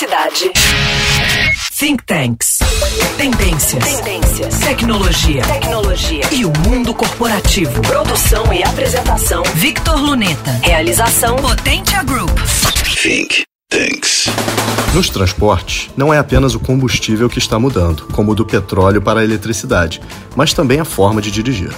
Eletricidade. Think Tanks. Tendências. Tendências. Tecnologia. Tecnologia. E o mundo corporativo. Produção e apresentação. Victor Luneta. Realização Potentia Group. Think Tanks. Nos transportes, não é apenas o combustível que está mudando, como do petróleo para a eletricidade, mas também a forma de dirigir.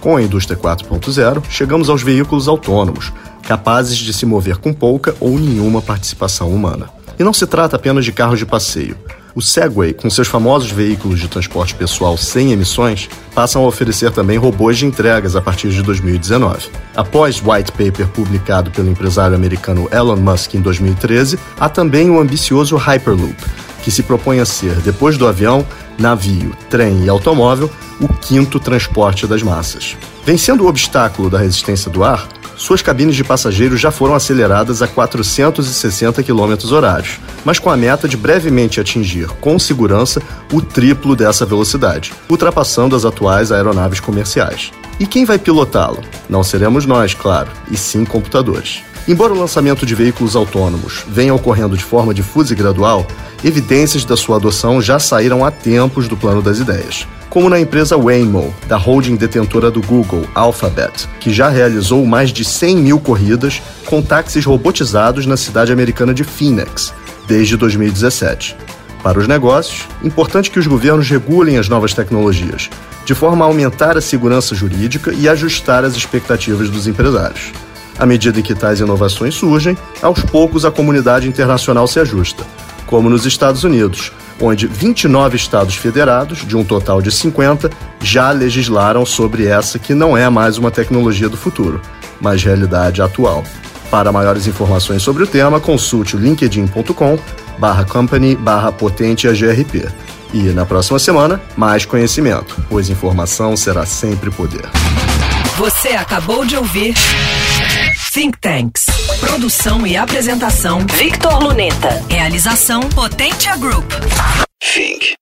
Com a indústria 4.0, chegamos aos veículos autônomos, capazes de se mover com pouca ou nenhuma participação humana. E não se trata apenas de carros de passeio. O Segway, com seus famosos veículos de transporte pessoal sem emissões, passam a oferecer também robôs de entregas a partir de 2019. Após white paper publicado pelo empresário americano Elon Musk em 2013, há também o ambicioso Hyperloop, que se propõe a ser, depois do avião, navio, trem e automóvel, o quinto transporte das massas. Vencendo o obstáculo da resistência do ar, suas cabines de passageiros já foram aceleradas a 460 km horários, mas com a meta de brevemente atingir, com segurança, o triplo dessa velocidade, ultrapassando as atuais aeronaves comerciais. E quem vai pilotá-lo? Não seremos nós, claro, e sim computadores. Embora o lançamento de veículos autônomos venha ocorrendo de forma difusa e gradual, evidências da sua adoção já saíram há tempos do plano das ideias como na empresa Waymo, da holding detentora do Google, Alphabet, que já realizou mais de 100 mil corridas com táxis robotizados na cidade americana de Phoenix, desde 2017. Para os negócios, importante que os governos regulem as novas tecnologias, de forma a aumentar a segurança jurídica e ajustar as expectativas dos empresários. À medida em que tais inovações surgem, aos poucos a comunidade internacional se ajusta, como nos Estados Unidos, onde 29 estados federados, de um total de 50, já legislaram sobre essa que não é mais uma tecnologia do futuro, mas realidade atual. Para maiores informações sobre o tema, consulte o linkedin.com barra company barra potente AGRP. E na próxima semana, mais conhecimento, pois informação será sempre poder. Você acabou de ouvir Think Tanks. Produção e apresentação Victor Luneta. Realização Potentia Group. Think.